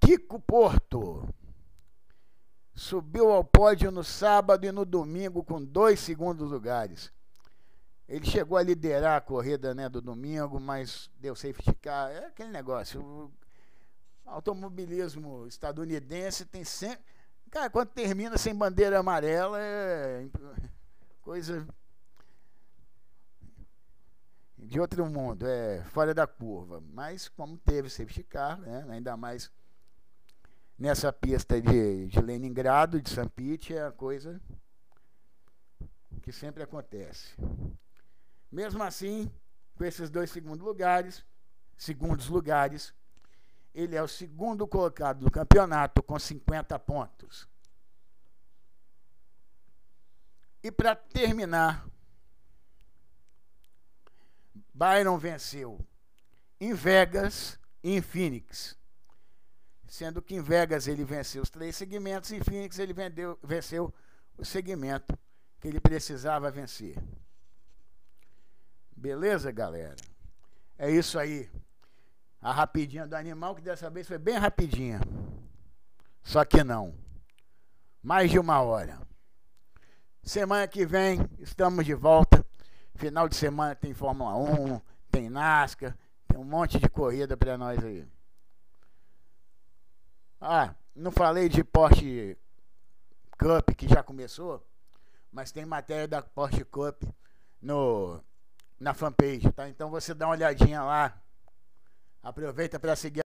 Kiko Porto subiu ao pódio no sábado e no domingo com dois segundos lugares. Ele chegou a liderar a corrida né, do domingo, mas deu safety car. É aquele negócio. O automobilismo estadunidense tem sempre. Cara, quando termina sem bandeira amarela, é coisa de outro mundo, é fora da curva. Mas como teve safety car, né, ainda mais nessa pista de, de Leningrado, de St. Pete, é a coisa que sempre acontece. Mesmo assim, com esses dois segundos lugares, segundos lugares, ele é o segundo colocado do campeonato com 50 pontos. E para terminar, Byron venceu em Vegas e em Phoenix. Sendo que em Vegas ele venceu os três segmentos e em Phoenix ele vendeu, venceu o segmento que ele precisava vencer. Beleza, galera? É isso aí. A rapidinha do animal, que dessa vez foi bem rapidinha. Só que não. Mais de uma hora. Semana que vem estamos de volta. Final de semana tem Fórmula 1, tem NASCAR, tem um monte de corrida para nós aí. Ah, não falei de Porsche Cup que já começou, mas tem matéria da Porsche Cup no na fanpage, tá? Então você dá uma olhadinha lá. Aproveita para seguir